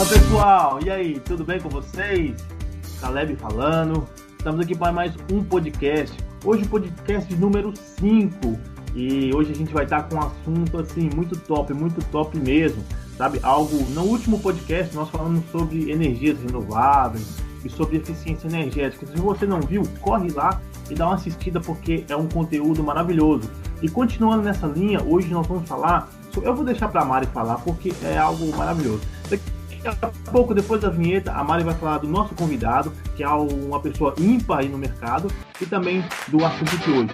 Fala pessoal, e aí, tudo bem com vocês? Caleb falando. Estamos aqui para mais um podcast. Hoje o podcast número 5. E hoje a gente vai estar com um assunto assim muito top, muito top mesmo. Sabe? Algo. No último podcast nós falamos sobre energias renováveis e sobre eficiência energética. Se você não viu, corre lá e dá uma assistida porque é um conteúdo maravilhoso. E continuando nessa linha, hoje nós vamos falar. Eu vou deixar para a Mari falar porque é algo maravilhoso. Daqui a pouco, depois da vinheta, a Mari vai falar do nosso convidado, que é uma pessoa ímpar aí no mercado, e também do assunto de hoje.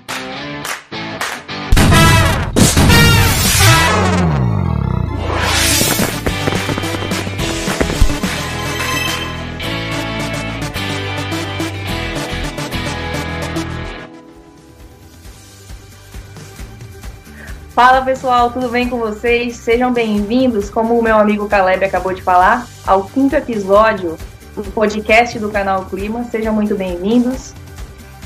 Fala pessoal, tudo bem com vocês? Sejam bem-vindos, como o meu amigo Caleb acabou de falar, ao quinto episódio do podcast do canal Clima. Sejam muito bem-vindos.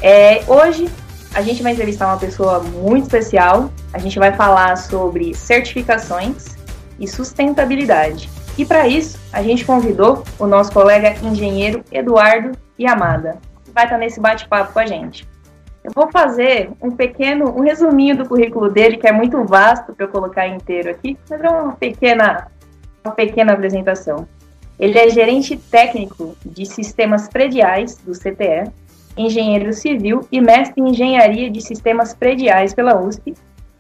É, hoje a gente vai entrevistar uma pessoa muito especial. A gente vai falar sobre certificações e sustentabilidade. E para isso, a gente convidou o nosso colega engenheiro Eduardo Yamada, que vai estar nesse bate-papo com a gente. Eu vou fazer um pequeno, um resuminho do currículo dele, que é muito vasto para eu colocar inteiro aqui, mas é uma pequena, uma pequena apresentação. Ele é gerente técnico de sistemas prediais do CTE, engenheiro civil e mestre em engenharia de sistemas prediais pela USP,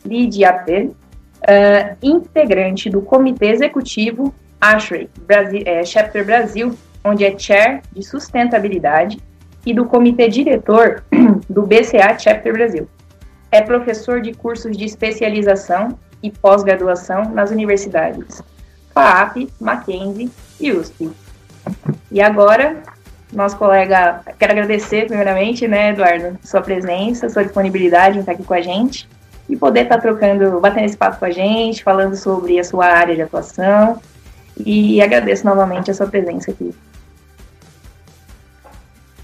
LIDAP, uh, integrante do comitê executivo ASHRAE, Brasil, é, Chapter Brasil, onde é chair de sustentabilidade e do comitê diretor do BCA Chapter Brasil. É professor de cursos de especialização e pós-graduação nas universidades FAAP, Mackenzie e USP. E agora, nosso colega, quero agradecer primeiramente, né, Eduardo, sua presença, sua disponibilidade em estar aqui com a gente e poder estar trocando, batendo esse papo com a gente, falando sobre a sua área de atuação. E agradeço novamente a sua presença aqui.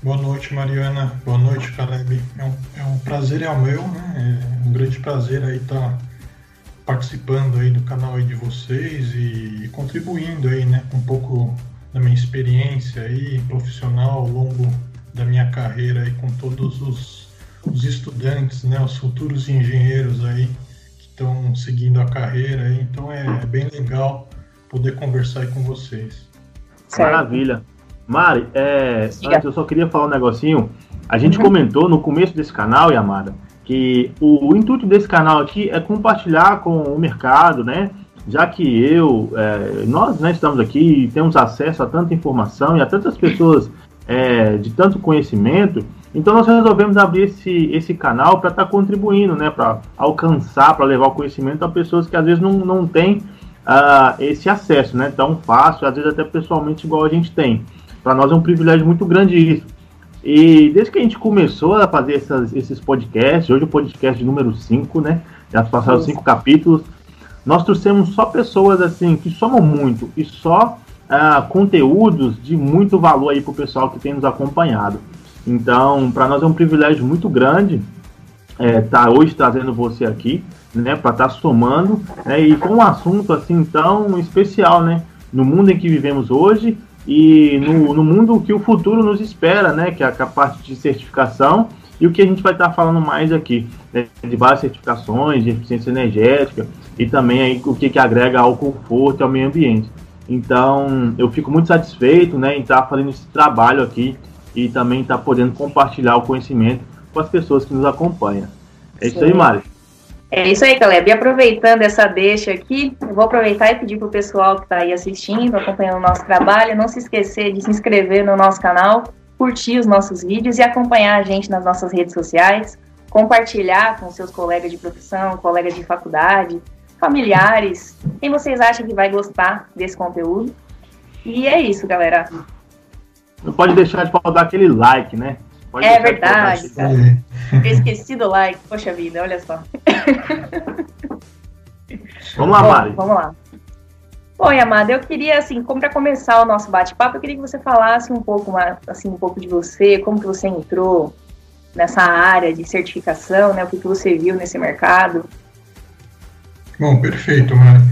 Boa noite, Mariana. Boa noite, Caleb. É um, é um prazer é o meu, né? É um grande prazer aí estar tá participando aí do canal aí de vocês e contribuindo aí, né, com um pouco da minha experiência aí profissional ao longo da minha carreira aí com todos os, os estudantes, né, os futuros engenheiros aí que estão seguindo a carreira aí. Então é, é bem legal poder conversar aí com vocês. Maravilha. Mari, é, antes eu só queria falar um negocinho. A gente uhum. comentou no começo desse canal, Yamada, que o, o, intuito desse canal aqui é compartilhar com o mercado, né? Já que eu, é, nós né, estamos aqui e temos acesso a tanta informação e a tantas pessoas é, de tanto conhecimento, então nós resolvemos abrir esse, esse canal para estar tá contribuindo, né? Para alcançar, para levar o conhecimento a pessoas que às vezes não, não têm uh, esse acesso, né? Tão fácil, às vezes até pessoalmente igual a gente tem. Para nós é um privilégio muito grande isso. E desde que a gente começou a fazer essas, esses podcasts, hoje o podcast número 5, né? Já passaram cinco capítulos. Nós trouxemos só pessoas assim que somam muito e só uh, conteúdos de muito valor aí para o pessoal que tem nos acompanhado. Então, para nós é um privilégio muito grande estar é, tá hoje trazendo você aqui, né, para estar tá somando, né, e com um assunto assim tão especial, né, no mundo em que vivemos hoje e no, no mundo que o futuro nos espera, né? Que é a parte de certificação e o que a gente vai estar falando mais aqui, né, de várias certificações de eficiência energética e também aí o que, que agrega ao conforto e ao meio ambiente. Então, eu fico muito satisfeito né, em estar fazendo esse trabalho aqui e também estar podendo compartilhar o conhecimento com as pessoas que nos acompanham. É Sim. isso aí, Mari. É isso aí, Caleb. E aproveitando essa deixa aqui, eu vou aproveitar e pedir para o pessoal que está aí assistindo, acompanhando o nosso trabalho, não se esquecer de se inscrever no nosso canal, curtir os nossos vídeos e acompanhar a gente nas nossas redes sociais, compartilhar com seus colegas de profissão, colegas de faculdade, familiares, quem vocês acham que vai gostar desse conteúdo. E é isso, galera. Não pode deixar de faltar aquele like, né? Pode é verdade, cara. Eu esqueci do like. Poxa vida, olha só. Vamos lá, Mari. Bom, vamos lá. Bom, Yamada, eu queria, assim, como para começar o nosso bate-papo, eu queria que você falasse um pouco mais, assim, um pouco de você, como que você entrou nessa área de certificação, né? O que, que você viu nesse mercado? Bom, perfeito, Mari.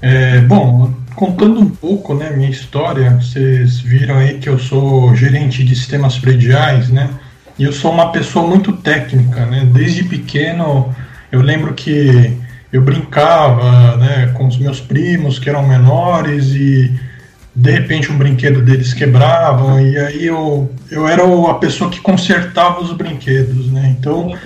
É, bom, contando um pouco, né, minha história, vocês viram aí que eu sou gerente de sistemas prediais, né? E eu sou uma pessoa muito técnica, né? Desde pequeno, eu lembro que eu brincava, né, com os meus primos que eram menores e de repente um brinquedo deles quebrava e aí eu, eu era a pessoa que consertava os brinquedos, né? Então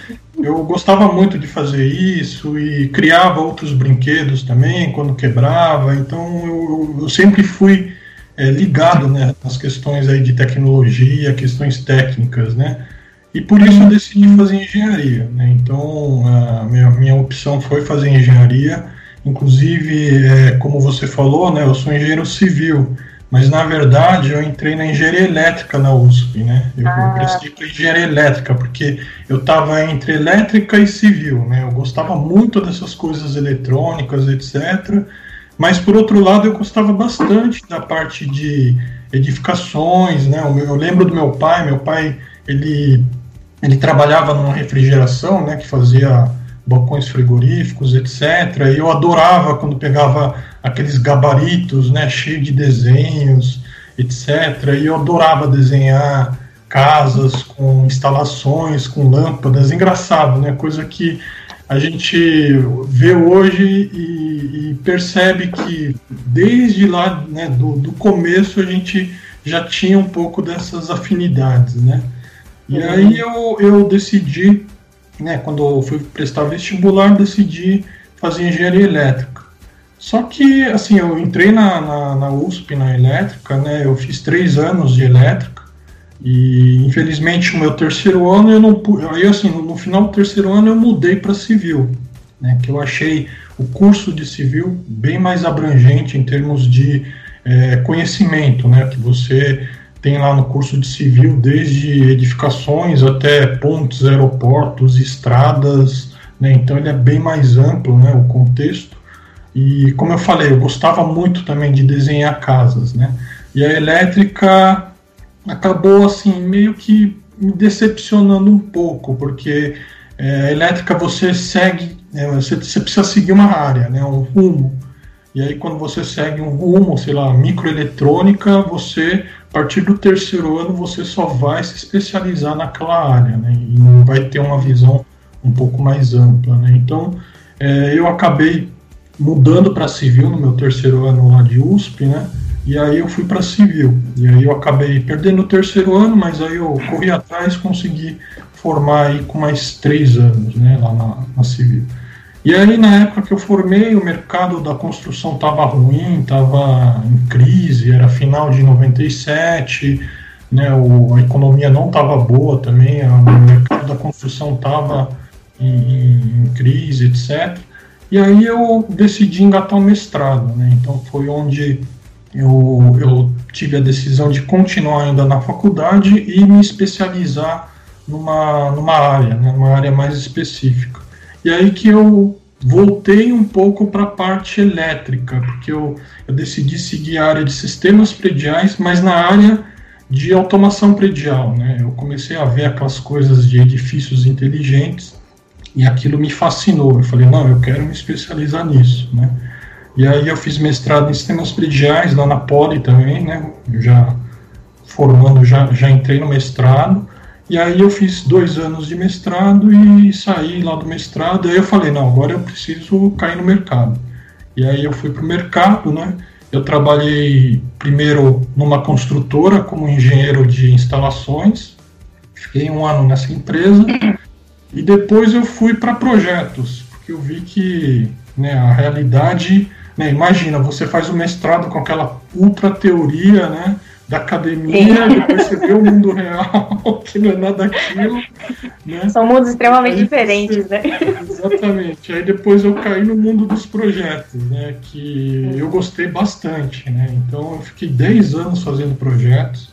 eu gostava muito de fazer isso e criava outros brinquedos também quando quebrava. Então eu, eu sempre fui é, ligado né, nas questões aí de tecnologia, questões técnicas, né? E por isso eu decidi fazer engenharia. Né? Então a minha, minha opção foi fazer engenharia. Inclusive, é, como você falou, né, eu sou engenheiro civil. Mas na verdade eu entrei na engenharia elétrica na USP, né? Eu, ah. prestei para engenharia elétrica, porque eu estava entre elétrica e civil, né? Eu gostava muito dessas coisas eletrônicas, etc. Mas por outro lado eu gostava bastante da parte de edificações, né? Eu lembro do meu pai, meu pai ele ele trabalhava numa refrigeração, né? Que fazia balcões frigoríficos, etc. E eu adorava quando pegava aqueles gabaritos, né, cheio de desenhos, etc. E eu adorava desenhar casas com instalações, com lâmpadas, engraçado, né, coisa que a gente vê hoje e, e percebe que desde lá, né, do, do começo a gente já tinha um pouco dessas afinidades, né? E uhum. aí eu, eu decidi né, quando eu fui prestar vestibular, decidi fazer engenharia elétrica. Só que, assim, eu entrei na, na, na USP, na elétrica, né, eu fiz três anos de elétrica, e infelizmente o meu terceiro ano eu não aí assim no, no final do terceiro ano eu mudei para civil né que eu achei o curso de civil bem mais abrangente em termos de é, conhecimento né que você tem lá no curso de civil desde edificações até pontes, aeroportos, estradas, né? então ele é bem mais amplo, né, o contexto. E como eu falei, eu gostava muito também de desenhar casas, né? E a elétrica acabou assim meio que me decepcionando um pouco, porque é, a elétrica você segue, é, você, você precisa seguir uma área, né, um rumo. E aí quando você segue um rumo, sei lá, microeletrônica, você a partir do terceiro ano você só vai se especializar naquela área, né? E vai ter uma visão um pouco mais ampla, né? Então, é, eu acabei mudando para civil no meu terceiro ano lá de USP, né? E aí eu fui para civil. E aí eu acabei perdendo o terceiro ano, mas aí eu corri atrás, consegui formar aí com mais três anos, né? Lá na, na civil. E aí, na época que eu formei, o mercado da construção estava ruim, estava em crise, era final de 97, né, o, a economia não estava boa também, o mercado da construção estava em, em, crise, etc. E aí eu decidi engatar o mestrado, né, então foi onde eu, eu tive a decisão de continuar ainda na faculdade e me especializar numa, numa área, né, numa área mais específica. E aí que eu voltei um pouco para a parte elétrica, porque eu, eu decidi seguir a área de sistemas prediais, mas na área de automação predial. Né? Eu comecei a ver aquelas coisas de edifícios inteligentes e aquilo me fascinou. Eu falei, não, eu quero me especializar nisso. Né? E aí eu fiz mestrado em sistemas prediais lá na Poli também, né? Já formando, já, já entrei no mestrado. E aí eu fiz dois anos de mestrado e saí lá do mestrado. Aí eu falei, não, agora eu preciso cair no mercado. E aí eu fui para o mercado, né? Eu trabalhei primeiro numa construtora como engenheiro de instalações. Fiquei um ano nessa empresa. E depois eu fui para projetos, porque eu vi que né, a realidade... Né, imagina, você faz o mestrado com aquela ultra teoria, né? Da academia, depois você vê o mundo real, que não é nada aquilo. Né? São mundos extremamente aí, diferentes, né? Exatamente. Aí depois eu caí no mundo dos projetos, né? Que eu gostei bastante, né? Então eu fiquei 10 anos fazendo projetos,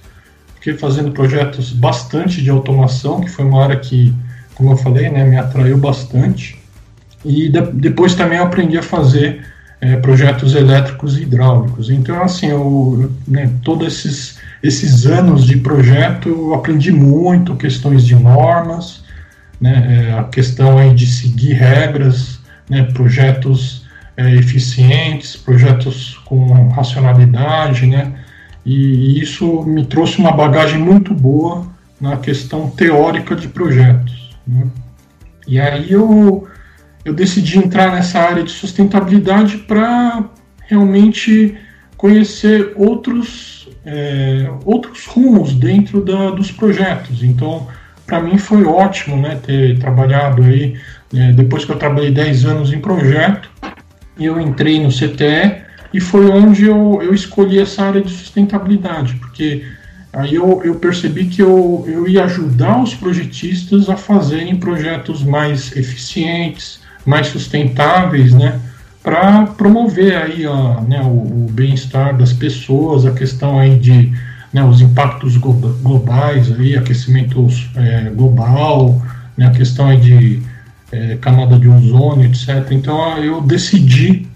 fiquei fazendo projetos bastante de automação, que foi uma área que, como eu falei, né, me atraiu bastante. E de, depois também eu aprendi a fazer é, projetos elétricos e hidráulicos. Então, assim, eu, né, todos esses, esses anos de projeto eu aprendi muito questões de normas, né, é, a questão aí de seguir regras, né, projetos é, eficientes, projetos com racionalidade, né? E, isso me trouxe uma bagagem muito boa na questão teórica de projetos. Né? E aí eu, eu decidi entrar nessa área de sustentabilidade para realmente conhecer outros, é, outros rumos dentro da, dos projetos. Então, para mim foi ótimo né, ter trabalhado aí, é, depois que eu trabalhei 10 anos em projeto, eu entrei no CTE e foi onde eu, eu escolhi essa área de sustentabilidade, porque aí eu, eu percebi que eu, eu ia ajudar os projetistas a fazerem projetos mais eficientes, mais sustentáveis, né, para promover aí a, né, o, o bem-estar das pessoas, a questão aí de né, os impactos globais, aí, aquecimento é, global, né, a questão aí de é, camada de ozônio, etc. Então eu decidi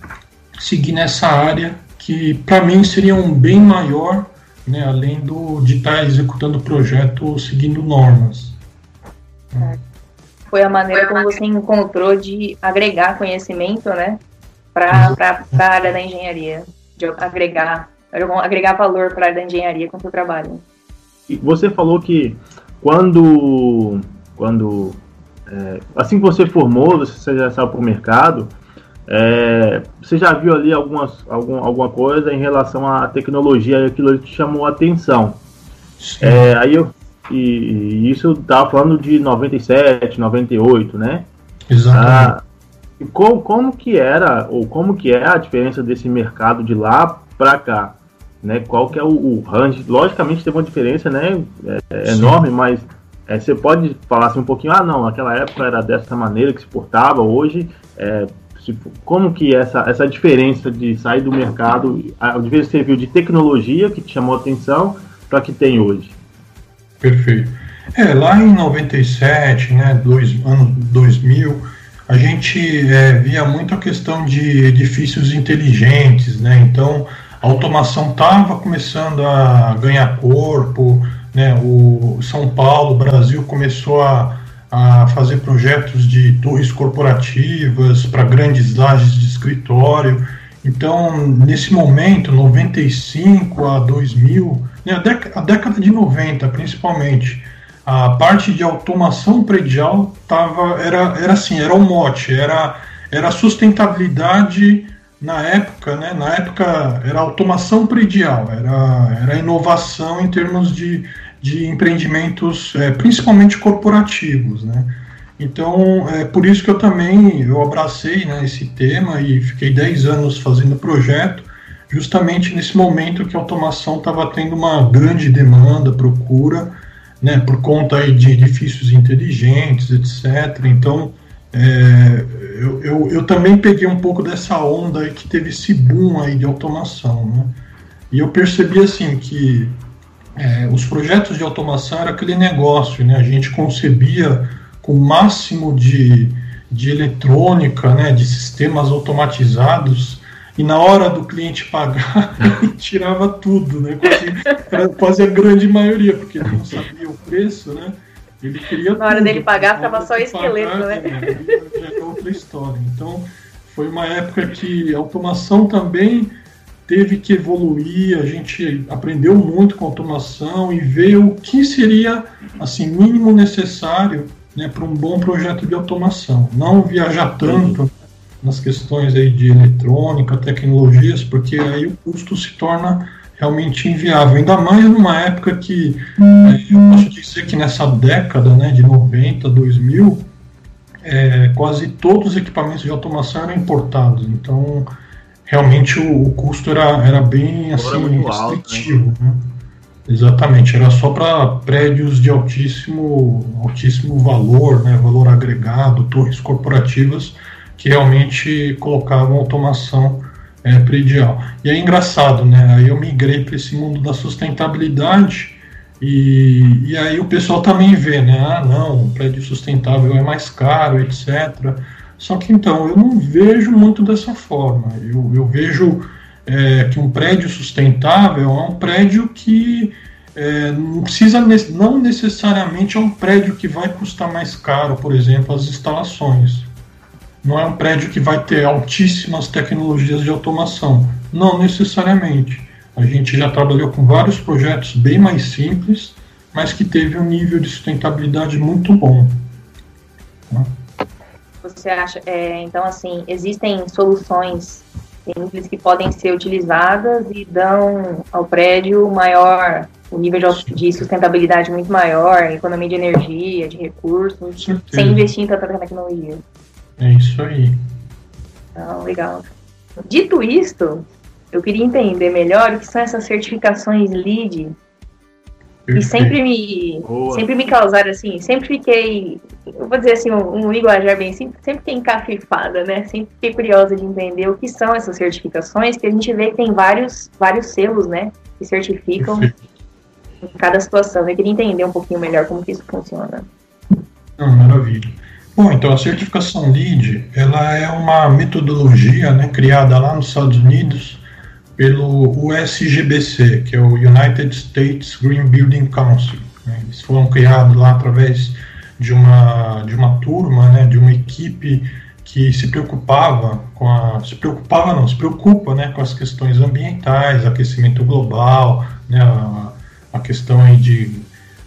seguir nessa área que para mim seria um bem maior, né, além do, de estar tá executando o projeto seguindo normas. Foi a maneira como você encontrou de agregar conhecimento, né, para a área da engenharia, de agregar, agregar valor para a área da engenharia com o seu trabalho. Você falou que quando, quando é, assim que você formou, você já saiu para o mercado, é, você já viu ali algumas, algum, alguma coisa em relação à tecnologia e aquilo que te chamou a atenção. É, aí eu, e, e isso estava falando de 97, 98, né? Exatamente. Ah, como, como que era, ou como que é a diferença desse mercado de lá para cá? Né? Qual que é o, o range? Logicamente teve uma diferença né? É, é enorme, mas é, você pode falar assim um pouquinho, ah não, naquela época era dessa maneira que se portava, hoje é, como que essa, essa diferença de sair do mercado, a diferença que você viu de tecnologia que te chamou a atenção para que tem hoje? Perfeito. É, lá em 97, né, dois, ano 2000, a gente é, via muito a questão de edifícios inteligentes, né, então a automação estava começando a ganhar corpo, né, o São Paulo, o Brasil começou a a fazer projetos de torres corporativas para grandes lajes de escritório. Então, nesse momento, 95 a 2000, né, a, a década de 90 principalmente, a parte de automação predial tava, era, era assim, era um mote, era, era sustentabilidade na época, né, na época era automação predial, era, era inovação em termos de de empreendimentos, é, principalmente corporativos, né? Então, é por isso que eu também eu abracei né, esse tema e fiquei 10 anos fazendo o projeto, justamente nesse momento que a automação estava tendo uma grande demanda, procura, né, por conta aí de edifícios inteligentes, etc. Então, é, eu, eu, eu, também peguei um pouco dessa onda aí que teve esse boom aí de automação, né? E eu percebi assim que é, os projetos de automação era aquele negócio, né? A gente concebia com o máximo de, de eletrônica, né? De sistemas automatizados e na hora do cliente pagar tirava tudo, né? Quase, quase a grande maioria, porque ele não sabia o preço, né? Ele queria na hora tudo, dele pagar ficava só esqueleto, pagar, né? É, é outra história. Então foi uma época que a automação também teve que evoluir, a gente aprendeu muito com automação e veio o que seria assim mínimo necessário né, para um bom projeto de automação. Não viajar tanto nas questões aí de eletrônica, tecnologias, porque aí o custo se torna realmente inviável. Ainda mais numa época que é, eu posso dizer que nessa década né, de 90, 2000, é, quase todos os equipamentos de automação eram importados. Então realmente o, o custo era, era bem assim, restritivo. Alto, né? Né? Exatamente, era só para prédios de altíssimo, altíssimo valor, né, valor agregado, torres corporativas que realmente colocavam automação é, predial. E é engraçado, né? Aí eu migrei para esse mundo da sustentabilidade e, e aí o pessoal também vê, né? Ah, não, prédio sustentável é mais caro, etc. Só que então, eu não vejo muito dessa forma. Eu, eu vejo é, que um prédio sustentável é um prédio que é, não precisa, não necessariamente é um prédio que vai custar mais caro, por exemplo, as instalações. não é um prédio que vai ter altíssimas tecnologias de automação. Não necessariamente. A gente já trabalhou com vários projetos bem mais simples, mas que teve um nível de sustentabilidade muito bom. Você acha, é, então assim, existem soluções simples que podem ser utilizadas e dão ao prédio maior, o um nível de sustentabilidade muito maior, economia de energia, de recursos, sem investir em tanta tecnologia. É isso aí. Então, legal. Dito isto, eu queria entender melhor o que são essas certificações LEED e sempre me, sempre me causaram assim, sempre fiquei, eu vou dizer assim, um, um linguajar bem simples, sempre fiquei encafifada, né? Sempre fiquei curiosa de entender o que são essas certificações, que a gente vê que tem vários, vários selos, né? Que certificam em cada situação. Eu queria entender um pouquinho melhor como que isso funciona. Não, maravilha. Bom, então a certificação LEED, ela é uma metodologia né, criada lá nos Estados Unidos pelo USGBC, que é o United States Green Building Council. Né? Eles foram criados lá através de uma, de uma turma, né, de uma equipe que se preocupava com a, se preocupava não, se preocupa, né, com as questões ambientais, aquecimento global, né, a, a questão aí de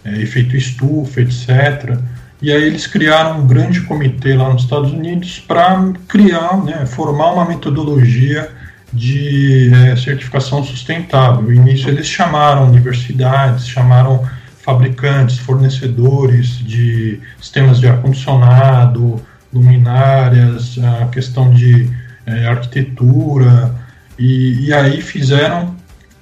é, efeito estufa, etc. E aí eles criaram um grande comitê lá nos Estados Unidos para criar, né, formar uma metodologia de é, certificação sustentável. No início eles chamaram universidades, chamaram fabricantes, fornecedores de sistemas de ar-condicionado, luminárias, a questão de é, arquitetura, e, e, aí fizeram,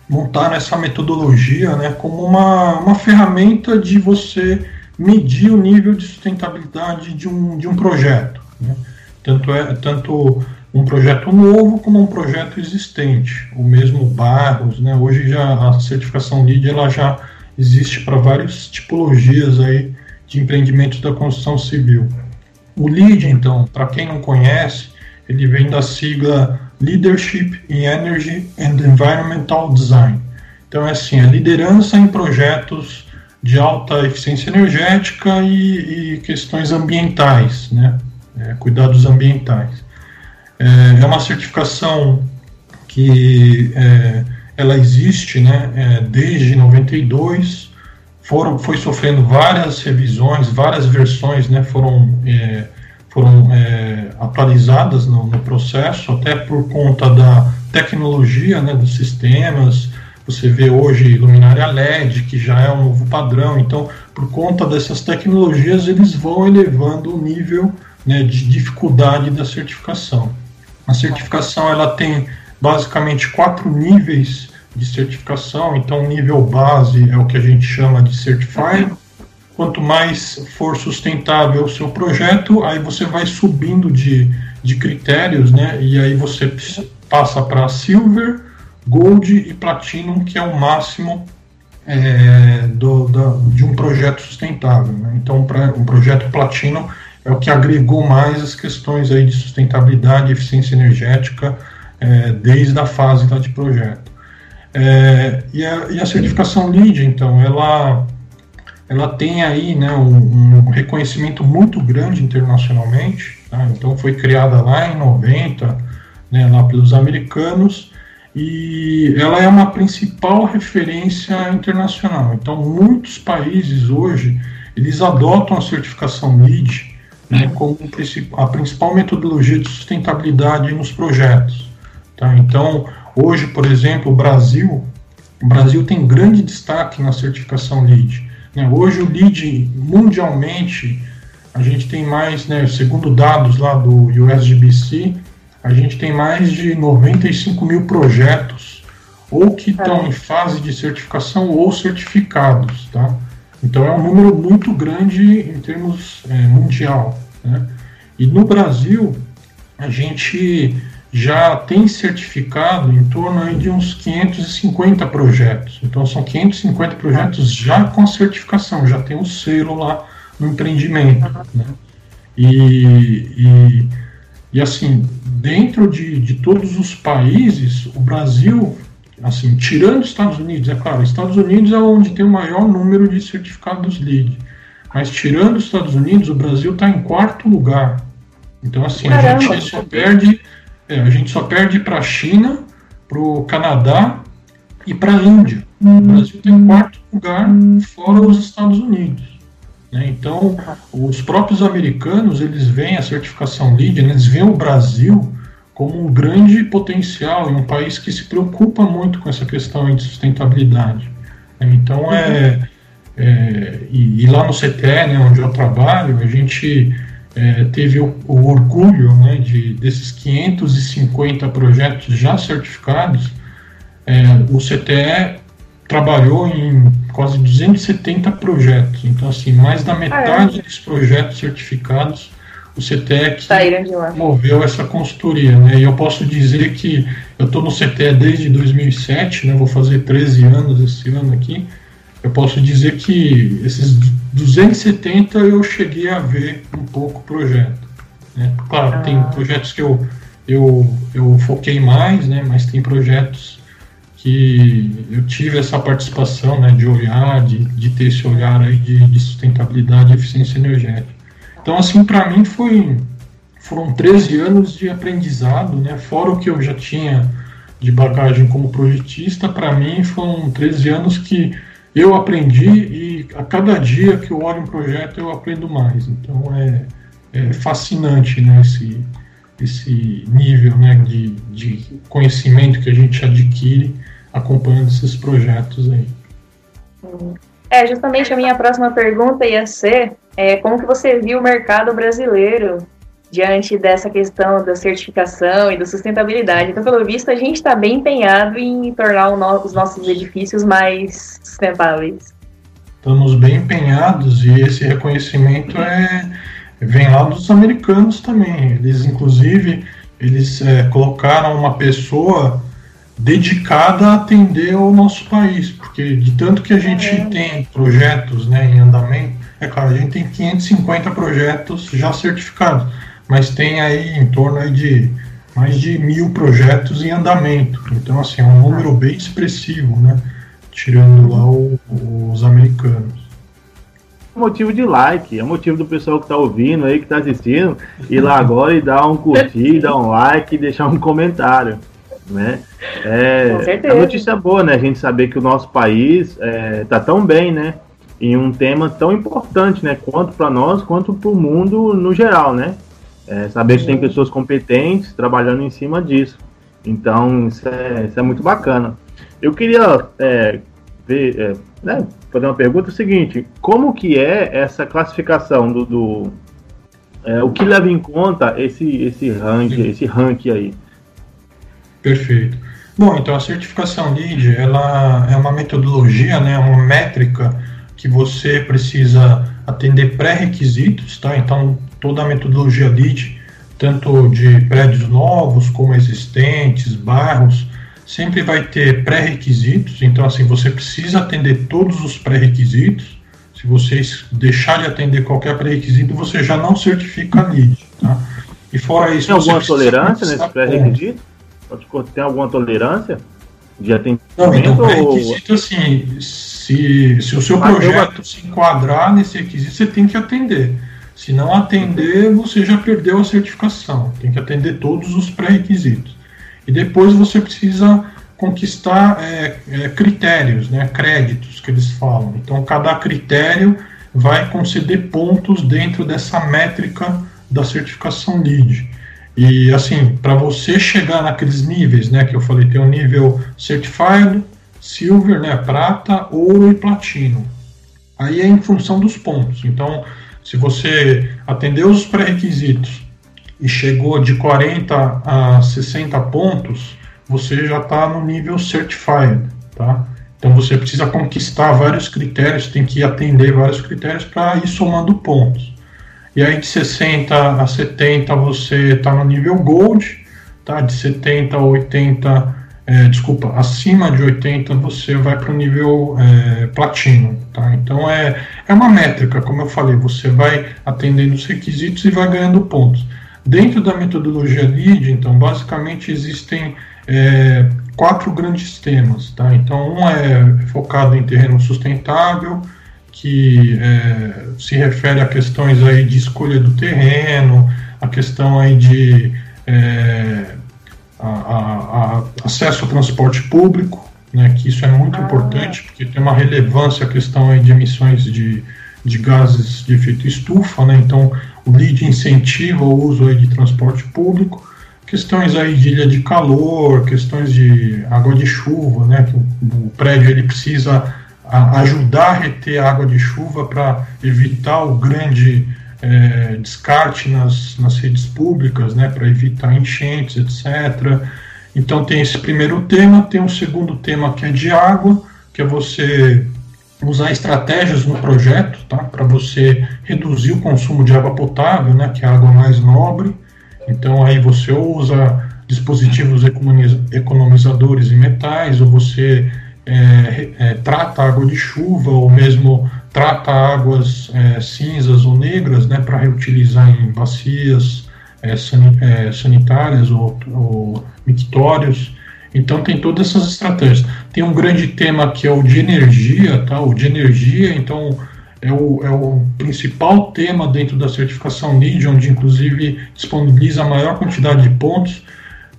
montar essa metodologia né, como uma, uma ferramenta de você medir o nível de sustentabilidade de um, de um projeto. Né? Tanto, é, tanto um projeto novo como um projeto existente. O mesmo Barros, né? Hoje já a certificação LEED ela já existe para várias tipologias aí de empreendimentos da construção civil. O LEED, então, para quem não conhece, ele vem da sigla Leadership in Energy and Environmental Design. Então é assim, a liderança em projetos de alta eficiência energética e, e questões ambientais, né? É, cuidados ambientais. É, é uma certificação que é, ela existe né, é, desde 92, foram, foi sofrendo várias revisões, várias versões né, foram, é, foram é, atualizadas no, no, processo, até por conta da tecnologia né, dos sistemas. Você vê hoje luminária LED, que já é um novo padrão, então, por conta dessas tecnologias, eles vão elevando o nível né, de dificuldade da certificação. A certificação ela tem basicamente quatro níveis de certificação. Então, nível base é o que a gente chama de Certified. Quanto mais for sustentável o seu projeto, aí você vai subindo de, de critérios, né? E aí você passa para Silver, Gold e Platinum, que é o máximo é, do, da, de um projeto sustentável. Né? Então, para um projeto Platinum é o que agregou mais as questões aí de sustentabilidade e eficiência energética é, desde a fase tá, de projeto. É, e, a, e, a, certificação LEED, então, ela, ela tem aí né, um, um reconhecimento muito grande internacionalmente, tá? então foi criada lá em 90, né, lá pelos americanos, e ela é uma principal referência internacional. Então, muitos países hoje, eles adotam a certificação LEED né, como a principal metodologia de sustentabilidade nos projetos. Tá? Então, hoje, por exemplo, o Brasil, o Brasil tem grande destaque na certificação LEED. Né? Hoje o LEED mundialmente, a gente tem mais, né, segundo dados lá do USGBC, a gente tem mais de 95 mil projetos ou que estão em fase de certificação ou certificados, tá? Então é um número muito grande em termos é, mundial. Né? E no Brasil, a gente já tem certificado em torno de uns 550 projetos. Então, são 550 projetos já com certificação, já tem o um selo lá no empreendimento. Né? E, e, e, assim, dentro de, de todos os países, o Brasil, assim, tirando os Estados Unidos, é claro, Estados Unidos é onde tem o maior número de certificados LEED. Mas tirando os Estados Unidos, o Brasil está em quarto lugar Então, assim, a gente só perde, é, a gente só perde para a China, para o Canadá e para a Índia. O Brasil tem quarto lugar fora os Estados Unidos. Né? Então, os próprios americanos, eles veem a certificação LEED, né? eles veem o Brasil como um grande potencial e um país que se preocupa muito com essa questão de sustentabilidade. Né? Então, é, é e, e, lá no CTE, né, onde eu trabalho, a gente é, teve o, o orgulho né, de desses 550 projetos já certificados, é, o CTE trabalhou em quase 270 projetos. Então, assim, mais da metade dos projetos certificados, o CTE moveu essa consultoria. Né? E eu posso dizer que eu estou no CTE desde 2007, né? vou fazer 13 anos esse ano aqui. Eu posso dizer que esses 270 eu cheguei a ver um pouco projeto. Né? Claro, ah. tem projetos que eu, eu, eu foquei mais, né? mas tem projetos que eu tive essa participação né, de olhar, de, de ter esse olhar aí de, de sustentabilidade e eficiência energética. Então, assim, para mim foi, foram 13 anos de aprendizado, né, fora o que eu já tinha de bagagem como projetista, para mim foram 13 anos que eu aprendi e a cada dia que eu olho um projeto eu aprendo mais. Então é, é fascinante né, esse, esse nível né, de, de conhecimento que a gente adquire acompanhando esses projetos aí. É, justamente a minha próxima pergunta ia ser é, como que você viu o mercado brasileiro diante dessa questão da certificação e da sustentabilidade. Então, pelo visto, a gente está bem empenhado em tornar no, os nossos edifícios mais sustentáveis. Estamos bem empenhados e esse reconhecimento é vem lá dos americanos também. Eles, inclusive, eles é, colocaram uma pessoa dedicada a atender o nosso país, porque de tanto que a gente é. tem projetos né, em andamento, é claro, a gente tem 550 projetos já certificados, mas tem aí em torno aí de mais de mil projetos em andamento. Então, assim, é um número bem expressivo, né? Tirando lá o, os americanos. Motivo de like, é motivo do pessoal que está ouvindo aí, que está assistindo, ir lá agora e dar um curtir, dar um like e deixar um comentário né? É, a notícia boa, né? A gente saber que o nosso país está é, tá tão bem, né? Em um tema tão importante, né? Quanto para nós, quanto para o mundo no geral, né? É, saber que tem pessoas competentes trabalhando em cima disso. Então, isso é, isso é muito bacana. Eu queria é, ver, é, né, fazer uma pergunta é o seguinte: como que é essa classificação do, do é, o que leva em conta esse esse rank, esse rank aí? Perfeito. Bom, então a certificação LEED, ela é uma metodologia, né, uma métrica que você precisa atender pré-requisitos, tá? Então toda a metodologia LEED, tanto de prédios novos como existentes, bairros, sempre vai ter pré-requisitos. Então assim, você precisa atender todos os pré-requisitos. Se você deixar de atender qualquer pré-requisito, você já não certifica a LEED, tá? E fora isso, tem alguma tolerância nesse pré-requisito? tem alguma tolerância de atendimento? Não, então, requisito ou... assim, se, se o seu Mas projeto eu... se enquadrar nesse requisito, você tem que atender. Se não atender, você já perdeu a certificação. Tem que atender todos os pré-requisitos. E depois você precisa conquistar é, é, critérios, né, créditos que eles falam. Então, cada critério vai conceder pontos dentro dessa métrica da certificação LEED. E assim, para você chegar naqueles níveis, né, que eu falei, tem o nível Certified, Silver, né, prata, ouro e platino. Aí é em função dos pontos. Então, se você atendeu os pré-requisitos e chegou de 40 a 60 pontos, você já está no nível Certified, tá? Então você precisa conquistar vários critérios, tem que atender vários critérios para ir somando pontos. E aí de 60 a 70 você está no nível Gold, tá? De 70 a 80, é, desculpa, acima de 80 você vai para o nível é, Platino, tá? Então é, é uma métrica, como eu falei, você vai atendendo os requisitos e vai ganhando pontos. Dentro da metodologia LEED, então, basicamente existem é, quatro grandes temas, tá? Então, um é focado em terreno sustentável, que é, se refere a questões aí de escolha do terreno, a questão aí de é, a, a, a acesso ao transporte público, né, que isso é muito ah. importante, porque tem uma relevância a questão de emissões de, de gases de efeito estufa, né, então o LEED incentiva o uso aí de transporte público, questões aí de ilha de calor, questões de água de chuva, né, que o, o prédio ele precisa a, ajudar a reter água de chuva para evitar o grande é, descarte nas, nas redes públicas, né, para evitar enchentes, etc. Então tem esse primeiro tema, tem um segundo tema que é de água, que é você usar estratégias no projeto, tá, para você reduzir o consumo de água potável, né, que é a água mais nobre. Então aí você usa dispositivos economizadores em metais, ou você é, é, trata água de chuva, ou mesmo trata águas é, cinzas ou negras né, para reutilizar em bacias é, é, sanitárias ou, ou mictórios. Então tem todas essas estratégias. Tem um grande tema que é o de energia, tá? O de energia, então é o, é o principal tema dentro da certificação NID, onde inclusive disponibiliza a maior quantidade de pontos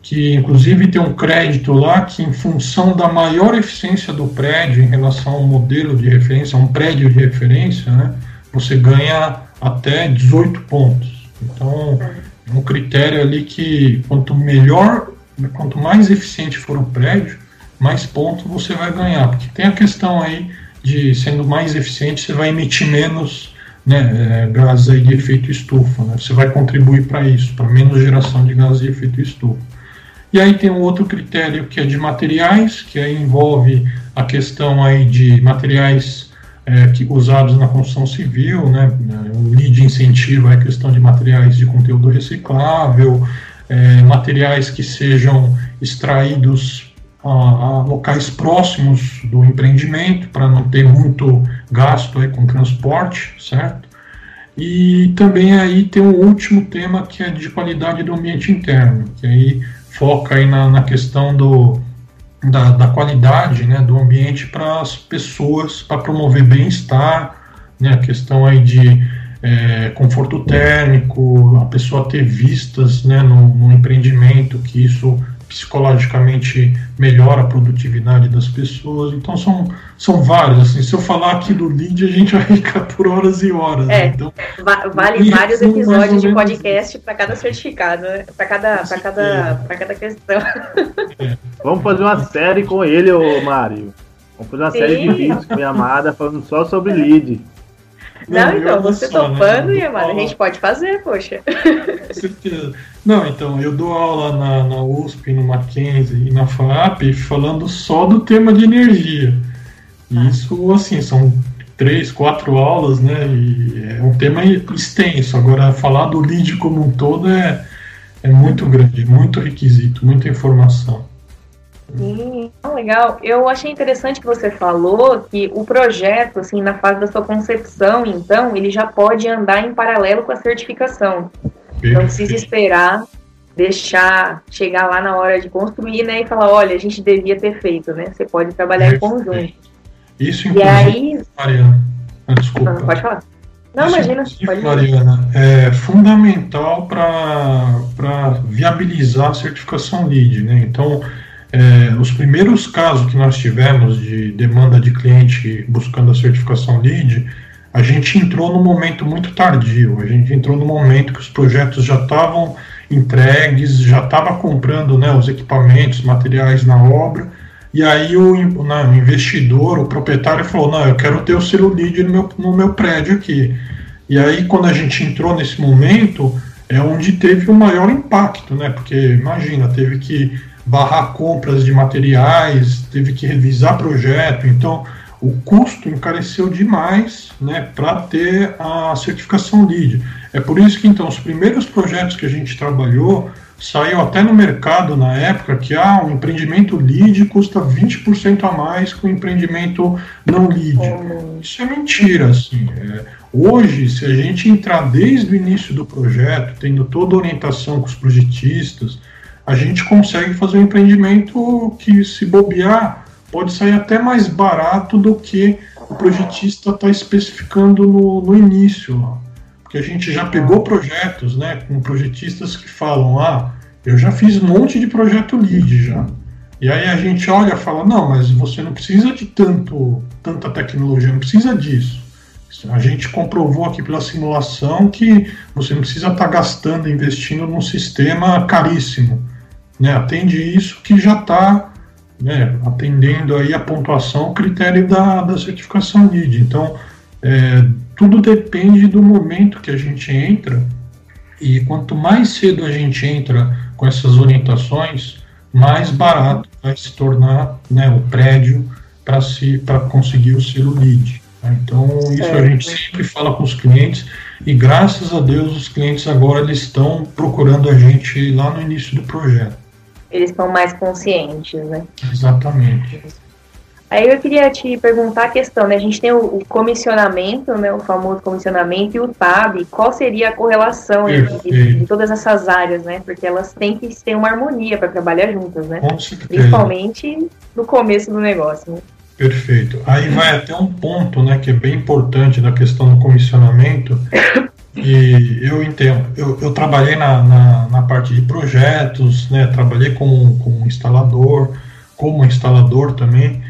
que inclusive tem um crédito lá que, em função da maior eficiência do prédio em relação ao modelo de referência, a um prédio de referência, né, você ganha até 18 pontos. Então, é um critério ali que quanto melhor, quanto mais eficiente for o prédio, mais pontos você vai ganhar, porque tem a questão aí de sendo mais eficiente, você vai emitir menos né, é, gases de efeito estufa. Né? Você vai contribuir para isso, para menos geração de gases de efeito estufa. E aí tem um outro critério que é de materiais, que aí envolve a questão aí de materiais é, que, usados na construção civil, né? O LEED incentiva a questão de materiais de conteúdo reciclável, é, materiais que sejam extraídos a, a, locais próximos do empreendimento para não ter muito gasto aí com transporte, certo? E também aí tem um último tema que é de qualidade do ambiente interno, que aí foca aí na, na questão do, da, da, qualidade né, do ambiente para as pessoas, para promover bem-estar, né, a questão aí de é, conforto térmico, a pessoa ter vistas né, no, no empreendimento, que isso psicologicamente melhora a produtividade das pessoas. Então são, são vários. Assim, se eu falar aqui do lead, a gente vai ficar por horas e horas. É, né? então, vale vários episódios de podcast para cada certificado, né? para cada, para cada, é. cada questão. É. Vamos fazer uma série com ele, ô Mário. Vamos fazer uma Sim. série de vídeos com minha amada falando só sobre lead. Não, então, você só, topando, né? Amada, a gente pode fazer, poxa. Com certeza. Não, então, eu dou aula na, na USP, no Mackenzie e na FAP falando só do tema de energia. E isso, assim, são três, quatro aulas, né? E é um tema extenso. Agora, falar do lead como um todo é, é muito grande, muito requisito, muita informação. Sim, legal. Eu achei interessante que você falou que o projeto, assim, na fase da sua concepção, então, ele já pode andar em paralelo com a certificação. Não precisa esperar deixar chegar lá na hora de construir, né, e falar, olha, a gente devia ter feito, né? Você pode trabalhar em conjunto. Isso, inclusive, e aí... Mariana, ah, desculpa. Ah, pode falar. Não, Isso, imagina. Pode Mariana, é fundamental para viabilizar a certificação LEED, né? Então, é, os primeiros casos que nós tivemos de demanda de cliente buscando a certificação LEED, a gente entrou num momento muito tardio, a gente entrou no momento que os projetos já estavam entregues, já estava comprando né, os equipamentos, materiais na obra, e aí o, né, o, investidor, o proprietário falou, não, eu quero ter o selo LEED no meu, no meu prédio aqui. E aí quando a gente entrou nesse momento, é onde teve o maior impacto, né? Porque imagina, teve que barrar compras de materiais, teve que revisar projeto, então o custo encareceu demais né, para ter a certificação LEED. É por isso que então os primeiros projetos que a gente trabalhou saiu até no mercado na época que ah, um empreendimento LEED custa 20% a mais que um empreendimento não LEED. Isso é mentira. Assim, é, hoje, se a gente entrar desde o início do projeto, tendo toda a orientação com os projetistas, a gente consegue fazer um empreendimento que, se bobear, pode sair até mais barato do que o projetista está especificando no, no início. porque a gente já pegou projetos, né, com projetistas que falam, ah, eu já fiz um monte de projeto lead já. E aí a gente olha e fala, não, mas você não precisa de tanto, tanta tecnologia, não precisa disso. A gente comprovou aqui pela simulação que você não precisa estar tá gastando, investindo num sistema caríssimo. Né? Atende isso que já está né, atendendo aí a pontuação, o critério da, da certificação LEED. Então, é, tudo depende do momento que a gente entra e quanto mais cedo a gente entra com essas orientações, mais barato vai se tornar né, o prédio para si, conseguir o selo LEED. Né? Então, isso a gente sempre fala com os clientes e graças a Deus os clientes agora eles estão procurando a gente lá no início do projeto. Eles estão mais conscientes, né? Exatamente. Aí eu queria te perguntar a questão, né? A gente tem o, o comissionamento, né? O famoso comissionamento e o TAB. Qual seria a correlação de, de, todas essas áreas, né? Porque elas têm que ter uma harmonia para trabalhar juntas, né? Principalmente no começo do negócio. Né? Perfeito. Aí vai até um ponto, né, que é bem importante da questão do comissionamento. E eu entendo. Eu, eu trabalhei na, na, na, parte de projetos, né, trabalhei como, como instalador, como instalador também.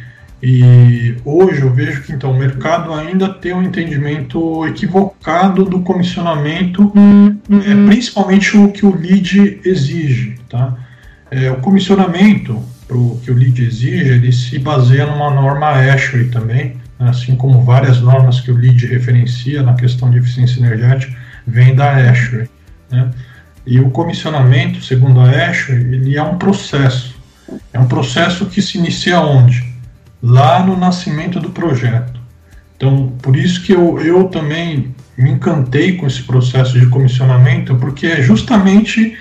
E hoje eu vejo que então o mercado ainda tem um entendimento equivocado do comissionamento, uhum. é, principalmente o que o lead exige. Tá? É, o comissionamento pro, que o lead exige, ele se baseia numa norma ASHRAE também? Assim como várias normas que o lead referencia na questão de eficiência energética, vem da ASHRAE. Né? E o comissionamento, segundo a ASHRAE, ele é um processo. É um processo que se inicia onde? lá no nascimento do projeto. Então, por isso que eu, eu também me encantei com esse processo de comissionamento, porque é justamente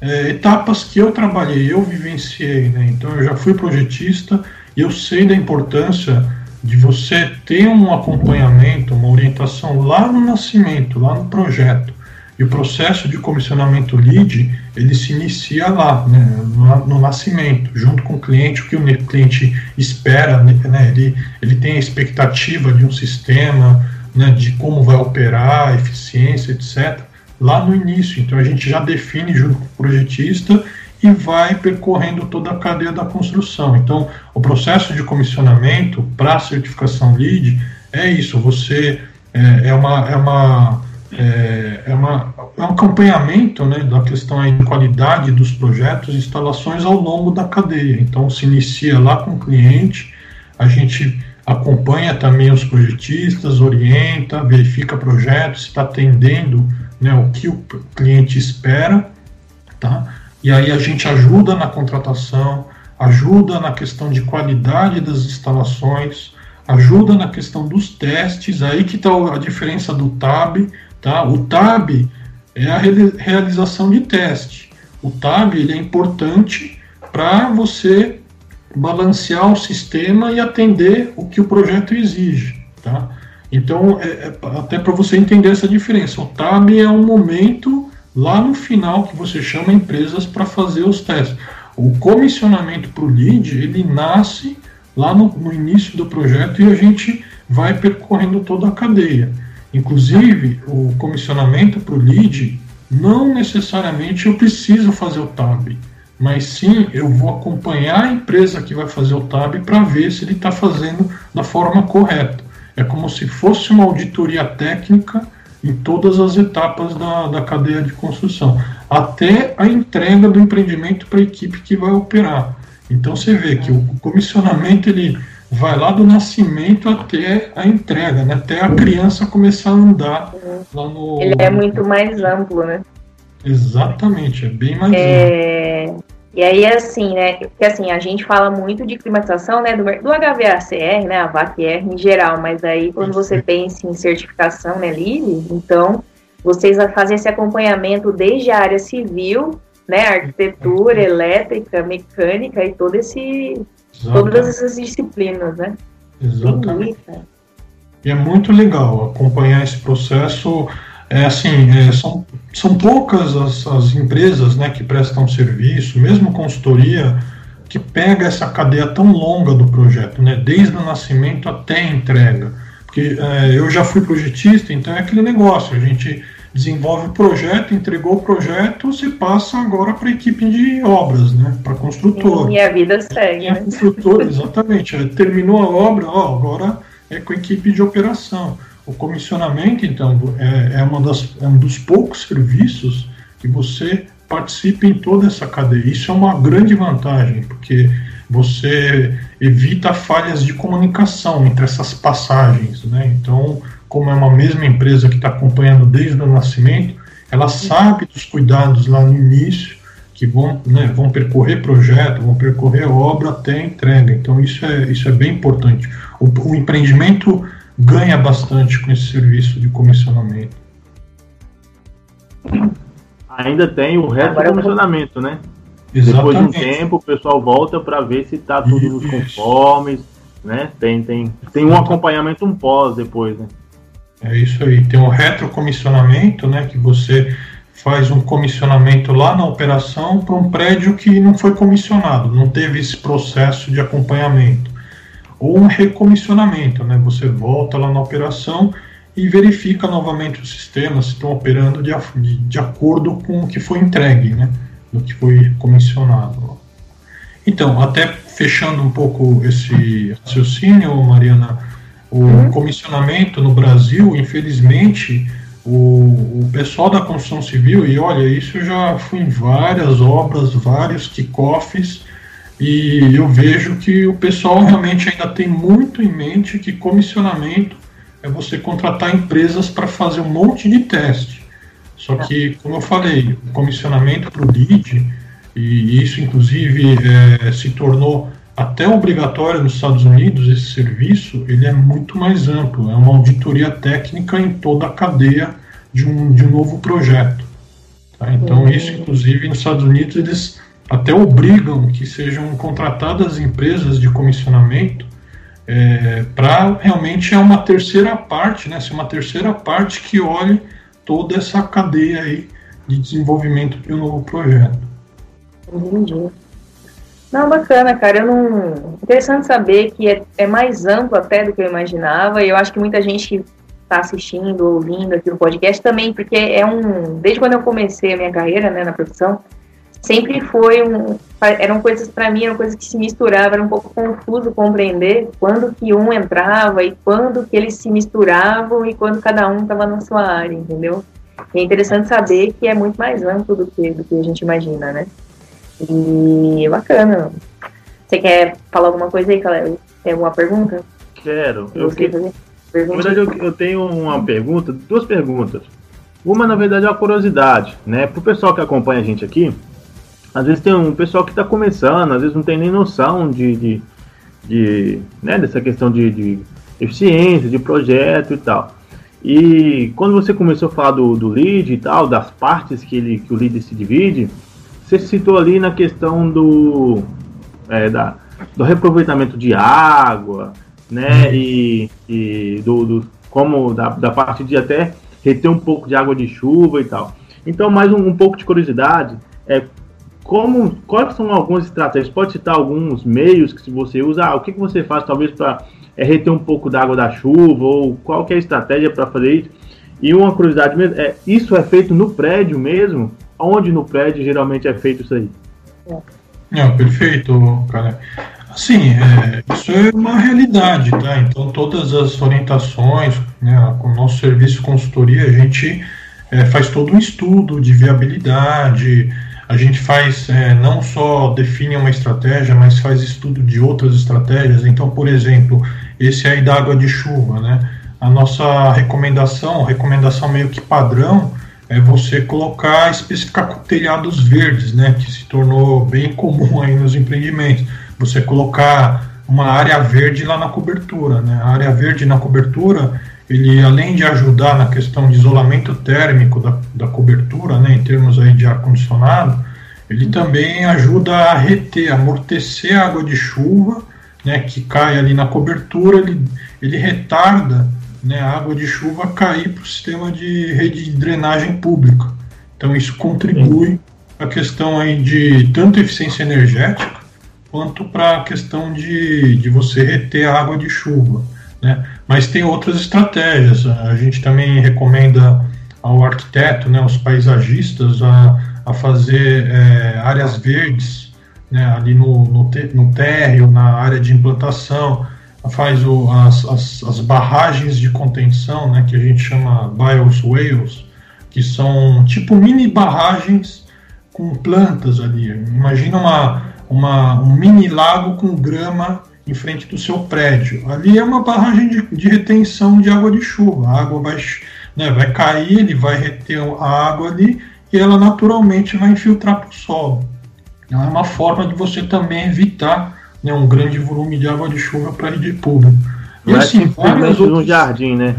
é, etapas que eu trabalhei, eu vivenciei. Né? Então, eu já fui projetista e eu sei da importância de você ter um acompanhamento, uma orientação lá no nascimento, lá no projeto. E o processo de comissionamento lead, ele se inicia lá, né, no, nascimento, junto com o cliente, o que o cliente espera, né, ele, ele tem a expectativa de um sistema, né, de como vai operar, eficiência, etc., lá no início. Então a gente já define junto com o projetista e vai percorrendo toda a cadeia da construção. Então, o processo de comissionamento para certificação LEED é isso, você é, é uma, é uma é, é, uma, é um acompanhamento né, da questão de qualidade dos projetos e instalações ao longo da cadeia. Então, se inicia lá com o cliente, a gente acompanha também os projetistas, orienta, verifica projetos, está atendendo né, o que o cliente espera, tá? E aí a gente ajuda na contratação, ajuda na questão de qualidade das instalações, ajuda na questão dos testes, aí que está a diferença do TAB, Tá? O TAB é a realização de teste. O TAB ele é importante para você balancear o sistema e atender o que o projeto exige. Tá? Então, é, é, até para você entender essa diferença, o TAB é um momento lá no final que você chama empresas para fazer os testes. O comissionamento para o lead, ele nasce lá no, no início do projeto e a gente vai percorrendo toda a cadeia. Inclusive, o comissionamento para o lead, não necessariamente eu preciso fazer o TAB, mas sim eu vou acompanhar a empresa que vai fazer o TAB para ver se ele está fazendo da forma correta. É como se fosse uma auditoria técnica em todas as etapas da, da cadeia de construção, até a entrega do empreendimento para a equipe que vai operar. Então você vê que o comissionamento ele vai lá do nascimento até a entrega, né? até a criança começar a andar lá no. Ele é muito mais amplo, né? Exatamente, é bem mais é... amplo. E aí, assim, né? Porque assim, a gente fala muito de climatização, né? Do, do HVACR, né? A VACR em geral, mas aí quando você pensa em certificação, né, LIVE, então vocês fazem esse acompanhamento desde a área civil, né? Arquitetura, elétrica, mecânica e todo esse Todas essas disciplinas, né? Exatamente. E é muito legal acompanhar esse processo. É assim, é, são, são poucas as, as empresas né, que prestam serviço, mesmo consultoria, que pega essa cadeia tão longa do projeto, né, desde o nascimento até a entrega. Porque é, eu já fui projetista, então é aquele negócio, a gente desenvolve o projeto, entregou o projeto, você passa agora para a equipe de obras, né? Para construtor. E a vida segue. É, construtor, exatamente. Terminou a obra, ó, agora é com a equipe de operação. O comissionamento, então, é, é, uma das, é um dos poucos serviços que você participa em toda essa cadeia. Isso é uma grande vantagem, porque você evita falhas de comunicação entre essas passagens, né? Então, como é uma mesma empresa que está acompanhando desde o nascimento, ela sabe dos cuidados lá no início que vão, né, vão percorrer projeto, vão percorrer obra até a entrega. Então isso é, isso é bem importante. O, o empreendimento ganha bastante com esse serviço de comissionamento. Ainda tem o resto do comissionamento, né? Exatamente. Depois de um tempo, o pessoal volta para ver se está tudo nos conformes, né? Tem, tem, tem um acompanhamento um pós depois, né? É isso aí. Tem o retrocomissionamento, né, que você faz um comissionamento lá na operação para um prédio que não foi comissionado, não teve esse processo de acompanhamento. Ou um recomissionamento, né, você volta lá na operação e verifica novamente os sistemas se estão operando de, de, de acordo com o que foi entregue, né, do que foi comissionado. Então, até fechando um pouco esse raciocínio, Mariana, o uhum. comissionamento no Brasil, infelizmente, o, o, pessoal da construção civil, e olha, isso eu já fui em várias obras, vários kickoffs, e eu vejo que o pessoal realmente ainda tem muito em mente que comissionamento é você contratar empresas para fazer um monte de teste. Só que, como eu falei, o comissionamento para o lead, e isso inclusive é, se tornou até obrigatório nos Estados Unidos, esse serviço ele é muito mais amplo, é uma auditoria técnica em toda a cadeia de um, de um novo projeto. Tá? Então, uhum. isso, inclusive, nos Estados Unidos, eles até obrigam que sejam contratadas empresas de comissionamento é, para realmente é uma terceira parte, né, ser uma terceira parte que olhe toda essa cadeia aí de desenvolvimento de um novo projeto. Entendi. Não, bacana, cara. Eu não... Interessante saber que é, é mais amplo até do que eu imaginava. E eu acho que muita gente que está assistindo, ouvindo aqui o podcast também, porque é um. Desde quando eu comecei a minha carreira né, na profissão, sempre foi um. Eram coisas, para mim, eram coisas que se misturavam, era um pouco confuso compreender quando que um entrava e quando que eles se misturavam e quando cada um estava na sua área, entendeu? E é interessante saber que é muito mais amplo do que, do que a gente imagina, né? E bacana. Você quer falar alguma coisa aí, Caleb? Tem alguma pergunta? Quero. Eu, que... na verdade, eu, eu, tenho uma pergunta, duas perguntas. Uma, na verdade, é uma curiosidade, né? Para o pessoal que acompanha a gente aqui, às vezes tem um pessoal que está começando, às vezes não tem nem noção de, de, de né, dessa questão de, de eficiência, de projeto e tal. E quando você começou a falar do, do lead e tal, das partes que, ele, que o lead se divide, você citou ali na questão do, é, da, do reaproveitamento de água, né? E, e do, do, como da, da parte de até reter um pouco de água de chuva e tal. Então, mais um, um pouco de curiosidade, é como, quais são algumas estratégias? Pode citar alguns meios que se você usa, ah, o que, que você faz talvez para é, reter um pouco da água da chuva, ou qual é a estratégia para fazer isso? E uma curiosidade mesmo, é, isso é feito no prédio mesmo? onde no prédio geralmente é feito isso aí? Não, perfeito, cara. Assim, é, isso é uma realidade, tá? Então, todas as orientações, né, com o nosso serviço de consultoria, a gente é, faz todo um estudo de viabilidade, a gente faz, é, não só define uma estratégia, mas faz estudo de outras estratégias. Então, por exemplo, esse aí da água de chuva, né? A nossa recomendação, recomendação meio que padrão, é você colocar, especificar telhados verdes, né, que se tornou bem comum aí nos empreendimentos. Você colocar uma área verde lá na cobertura, né? A área verde na cobertura, ele além de ajudar na questão de isolamento térmico da, da cobertura, né, em termos aí de ar condicionado, ele também ajuda a reter, amortecer a água de chuva, né, que cai ali na cobertura, ele, ele retarda né, a água de chuva cair para o sistema de rede de drenagem pública. Então isso contribui para a questão aí de tanto eficiência energética quanto para a questão de, de você reter a água de chuva. Né? Mas tem outras estratégias. A gente também recomenda ao arquiteto, né, aos paisagistas, a, a fazer é, áreas verdes né, ali no, no, te, no térreo, na área de implantação, faz o, as, as, as, barragens de contenção, né, que a gente chama bioswales, que são tipo mini barragens com plantas ali. Imagina uma, uma, um mini lago com grama em frente do seu prédio. Ali é uma barragem de, de retenção de água de chuva. A água vai, né, vai cair, ele vai reter a água ali e ela naturalmente vai infiltrar para o solo. Então, é uma forma de você também evitar né, um grande volume de água de chuva para a rede pública. Não e, é assim, é simplesmente outros... um jardim, né?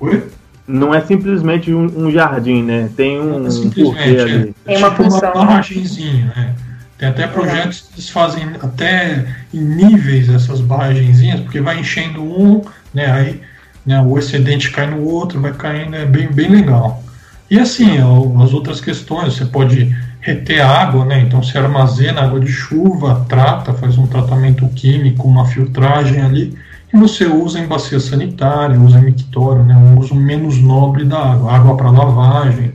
Oi? Não é simplesmente um, um jardim, né? Tem um, é porquê ali. É, Tem uma tipo função. uma barragenzinha, né? Tem até projetos que eles fazem até em níveis essas barragenzinhas, porque vai enchendo um, né? Aí né, o excedente cai no outro, vai caindo, é bem, bem legal. E assim, as outras questões, você pode reter água, né? Então você armazena água de chuva, trata, faz um tratamento químico, uma filtragem ali, e você usa em bacia sanitária, usa em mictório, né? Um uso menos nobre da água, água para lavagem.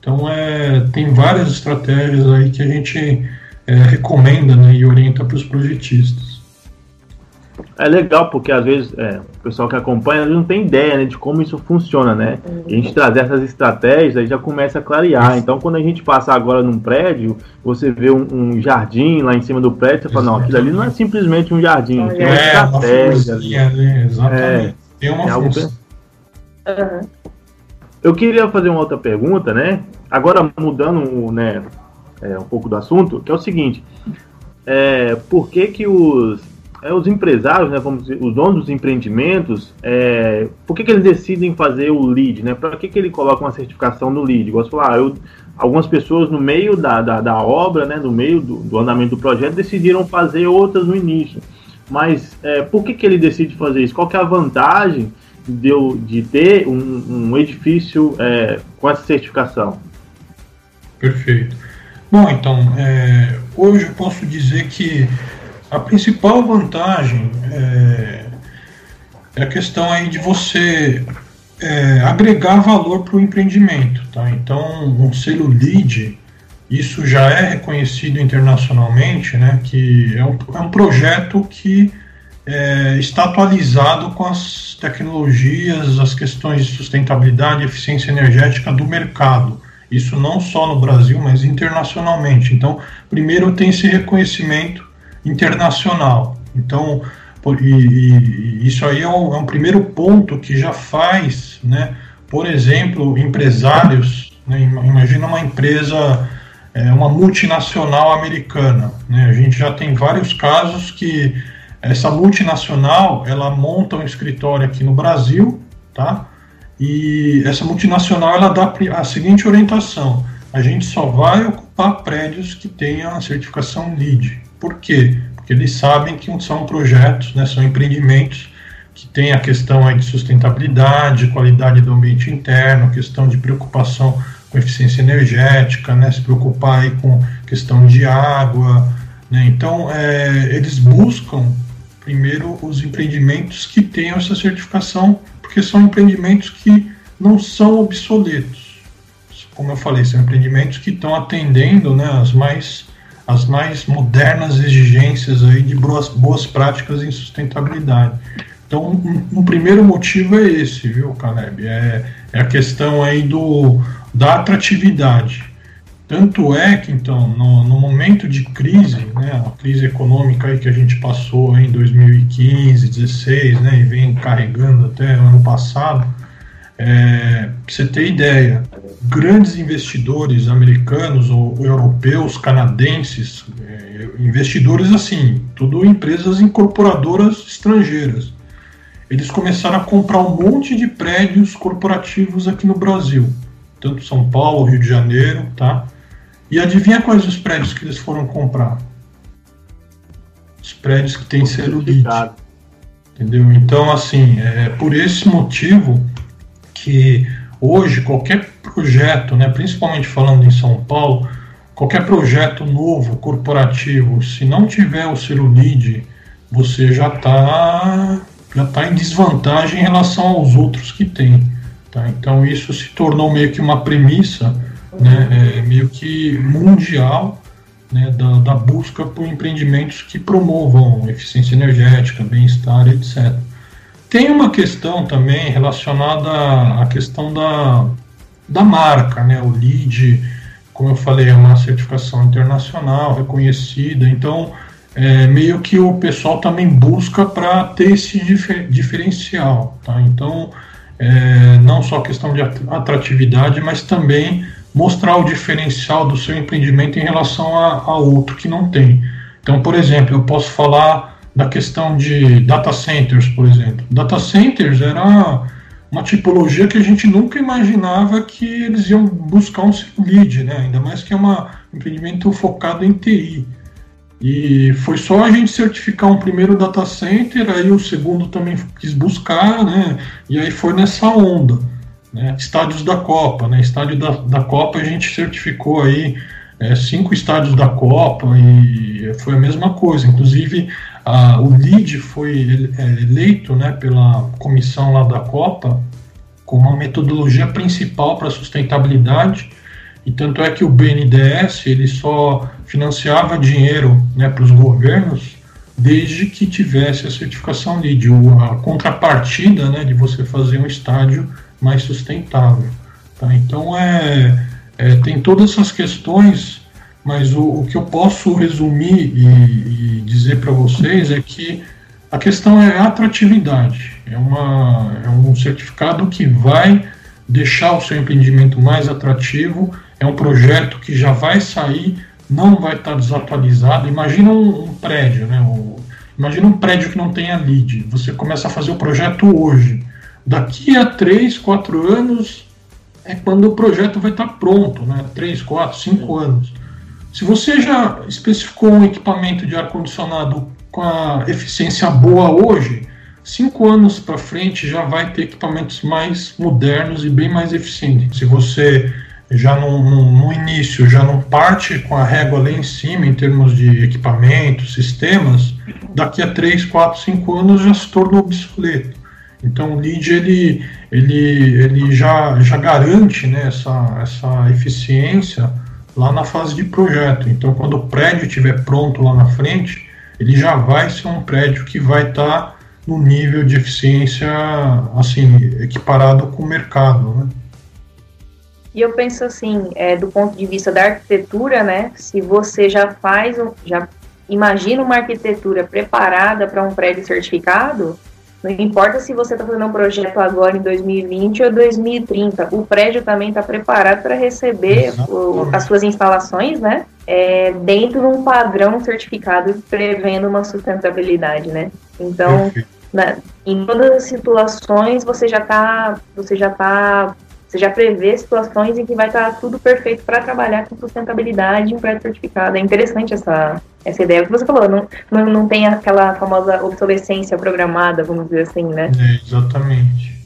Então é, tem várias estratégias aí que a gente é, recomenda né, e orienta para os projetistas. É legal, porque às vezes é, o pessoal que acompanha não tem ideia né, de como isso funciona, né? E a gente trazer essas estratégias aí já começa a clarear. Então, quando a gente passa agora num prédio, você vê um, um jardim lá em cima do prédio, você fala, não, aquilo ali não é simplesmente um jardim, tem uma é, estratégia. Uma né? Exatamente. É, tem uma é função. Uhum. Eu queria fazer uma outra pergunta, né? Agora mudando né, é, um pouco do assunto, que é o seguinte. É, por que que os é, os empresários, né, vamos dizer, os donos dos empreendimentos, é, por que, que eles decidem fazer o lead, né? Para que, que ele coloca uma certificação no lead? Gosto de falar, eu, algumas pessoas no meio da, da, da obra, né, no meio do, do, andamento do projeto, decidiram fazer outras no início. Mas é, por que, que ele decide fazer isso? Qual que é a vantagem de, eu, de ter um, um edifício é, com essa certificação? Perfeito. Bom, então, é, hoje eu posso dizer que a principal vantagem é, é a questão aí de você é, agregar valor para o empreendimento. Tá? Então, um selo LEED, isso já é reconhecido internacionalmente, né, que é um, é um projeto que é, está atualizado com as tecnologias, as questões de sustentabilidade e eficiência energética do mercado. Isso não só no Brasil, mas internacionalmente. Então, primeiro tem esse reconhecimento internacional. Então, e, e, isso aí é um, é um, primeiro ponto que já faz, né, por exemplo, empresários, né, imagina uma empresa, é, uma multinacional americana, né, a gente já tem vários casos que essa multinacional, ela monta um escritório aqui no Brasil, tá? E essa multinacional, ela dá a seguinte orientação, a gente só vai ocupar prédios que tenham a certificação LEED. Por quê? Porque eles sabem que são projetos, né, são empreendimentos que têm a questão aí de sustentabilidade, qualidade do ambiente interno, questão de preocupação com eficiência energética, né, se preocupar aí com questão de água. Né, então, é, eles buscam primeiro os empreendimentos que tenham essa certificação, porque são empreendimentos que não são obsoletos. Como eu falei, são empreendimentos que estão atendendo né, as mais as mais modernas exigências aí de boas, boas práticas em sustentabilidade. Então, um, um, primeiro motivo é esse, viu, Caleb? É, é a questão aí do, da atratividade. Tanto é que, então, no, no, momento de crise, né, a crise econômica aí que a gente passou em 2015, 2016, né, e vem carregando até ano passado, é, pra você ter ideia, grandes investidores americanos ou europeus, canadenses, é, investidores assim, tudo empresas incorporadoras estrangeiras. Eles começaram a comprar um monte de prédios corporativos aqui no Brasil, tanto São Paulo, Rio de Janeiro, tá? E adivinha quais os prédios que eles foram comprar? Os prédios que têm LEED. Entendeu? Então, assim, é por esse motivo que hoje qualquer projeto, né, principalmente falando em São Paulo, qualquer projeto novo, corporativo, se não tiver o LEED, você já está já tá em desvantagem em relação aos outros que tem. Tá? Então isso se tornou meio que uma premissa, né, é, meio que mundial, né, da, da, busca por empreendimentos que promovam eficiência energética, bem-estar, etc. Tem uma questão também relacionada à questão da, da marca, né, o LEED, como eu falei, é uma certificação internacional reconhecida, então é, meio que o pessoal também busca para ter esse difer diferencial, tá? Então é, não só questão de atratividade, mas também mostrar o diferencial do seu empreendimento em relação a, a outro que não tem. Então, por exemplo, eu posso falar da questão de data centers, por exemplo. Data centers era uma tipologia que a gente nunca imaginava que eles iam buscar um lead, né? ainda mais que é um empreendimento focado em TI. E foi só a gente certificar um primeiro data center, aí o segundo também quis buscar, né? E aí foi nessa onda. Né? Estádios da Copa, né? Estádio da, da Copa a gente certificou aí é, cinco estádios da Copa e foi a mesma coisa. Inclusive a, o LEED foi é, eleito né, pela comissão lá da Copa como a metodologia principal para sustentabilidade e tanto é que o BNDES ele só financiava dinheiro né, para os governos desde que tivesse a certificação LEED, a contrapartida né, de você fazer um estádio mais sustentável. Tá? Então é, é, tem todas essas questões, mas o, o que eu posso resumir e, e dizer para vocês é que a questão é a atratividade. É, uma, é um certificado que vai deixar o seu empreendimento mais atrativo é um projeto que já vai sair, não vai estar desatualizado. Imagina um, um prédio, né? O, imagina um prédio que não tenha lead. Você começa a fazer o projeto hoje. Daqui a 3, 4 anos é quando o projeto vai estar pronto, né? 3, 4, 5 anos. Se você já especificou um equipamento de ar-condicionado com a eficiência boa hoje, cinco anos para frente já vai ter equipamentos mais modernos e bem mais eficientes. Se você já no, no, no, início já não parte com a régua lá em cima em termos de equipamentos, sistemas, daqui a 3, 4, 5 anos já se torna obsoleto. Então o lead ele, ele, ele já, já garante né, essa, essa eficiência lá na fase de projeto. Então quando o prédio estiver pronto lá na frente, ele já vai ser um prédio que vai estar tá no nível de eficiência assim equiparado com o mercado. Né? E eu penso assim, é, do ponto de vista da arquitetura, né? Se você já faz, já imagina uma arquitetura preparada para um prédio certificado, não importa se você está fazendo um projeto agora em 2020 ou 2030, o prédio também está preparado para receber o, as suas instalações, né? É, dentro de um padrão certificado prevendo uma sustentabilidade, né? Então, na, em todas as situações você já está você já tá você já prevê situações em que vai estar tudo perfeito para trabalhar com sustentabilidade em um prédio certificado. É interessante essa, essa ideia. O que você falou, não, não, não tem aquela famosa obsolescência programada, vamos dizer assim, né? É, exatamente.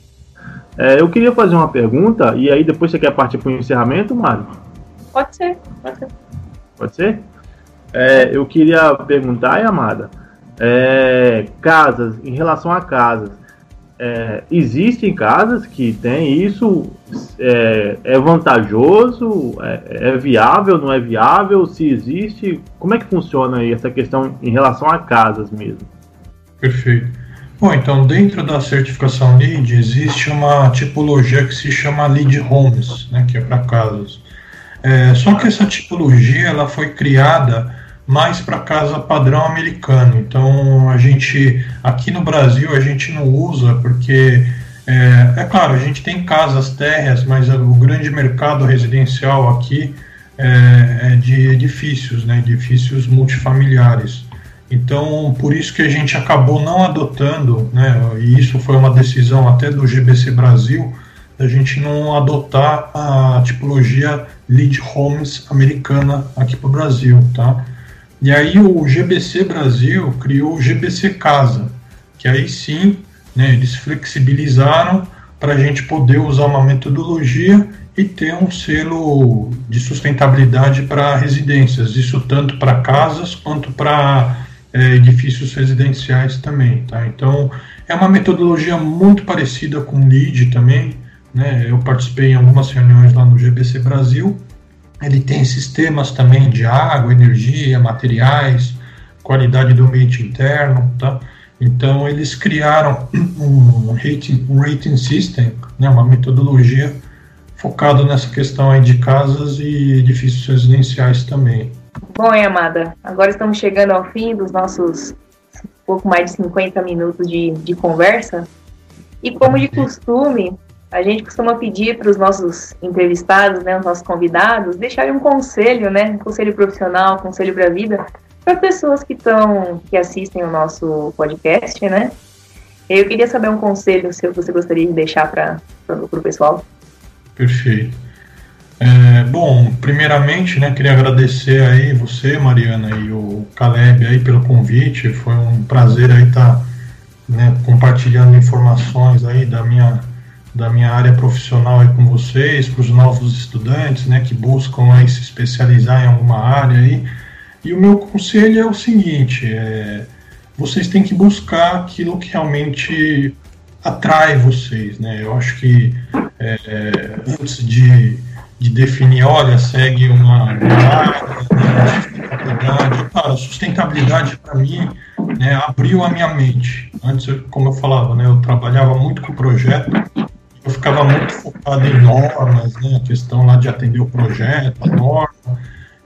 É, eu queria fazer uma pergunta, e aí depois você quer partir para o encerramento, Mário? Pode ser, pode ser. Pode ser? É, eu queria perguntar, Amada, é, casas, em relação a casas, é, existem casas que têm isso, é, é vantajoso, é, é, viável, não é viável? Se existe, como é que funciona aí essa questão em relação a casas mesmo? Perfeito. Bom, então dentro da certificação LEED existe uma tipologia que se chama LEED Homes, né, que é para casas. É, só que essa tipologia ela foi criada mais para casa padrão americano. Então a gente aqui no Brasil a gente não usa porque é, é claro a gente tem casas térreas, mas o grande mercado residencial aqui é, é de edifícios, né, edifícios multifamiliares. Então por isso que a gente acabou não adotando, né, e isso foi uma decisão até do GBC Brasil a gente não adotar a tipologia lead homes americana aqui para o Brasil, tá? E aí o GBC Brasil criou o GBC Casa, que aí sim né, eles flexibilizaram para a gente poder usar uma metodologia e ter um selo de sustentabilidade para residências, isso tanto para casas quanto para é, edifícios residenciais também. Tá? Então é uma metodologia muito parecida com o LEED também, né? Eu participei em algumas reuniões lá no GBC Brasil. Ele tem sistemas também de água, energia, materiais, qualidade do ambiente interno, tá? Então eles criaram um rating, um rating system, né, uma metodologia focado nessa questão aí de casas e edifícios residenciais também. Bom, hein, Amada, agora estamos chegando ao fim dos nossos pouco mais de 50 minutos de, de conversa. E como de costume, a gente costuma pedir para os nossos entrevistados, né, os nossos convidados, deixarem um conselho, né, um conselho profissional, um conselho para a vida, para pessoas que estão, que assistem o nosso podcast, né? Eu queria saber um conselho seu que você gostaria de deixar para o pessoal. Perfeito. É, bom, primeiramente, né, queria agradecer aí você, Mariana, e o Caleb aí pelo convite. Foi um prazer aí estar tá, né, compartilhando informações aí da minha da minha área profissional aí com vocês, para os novos estudantes, né, que buscam aí se especializar em alguma área aí. E o meu conselho é o seguinte: é, vocês têm que buscar aquilo que realmente atrai vocês, né? Eu acho que é, antes de, de definir, olha, segue uma, área, sustentabilidade, cara, sustentabilidade para mim né, abriu a minha mente. Antes, como eu falava, né, eu trabalhava muito com projeto, eu ficava muito focado em normas, né, a questão lá de atender o projeto, a norma,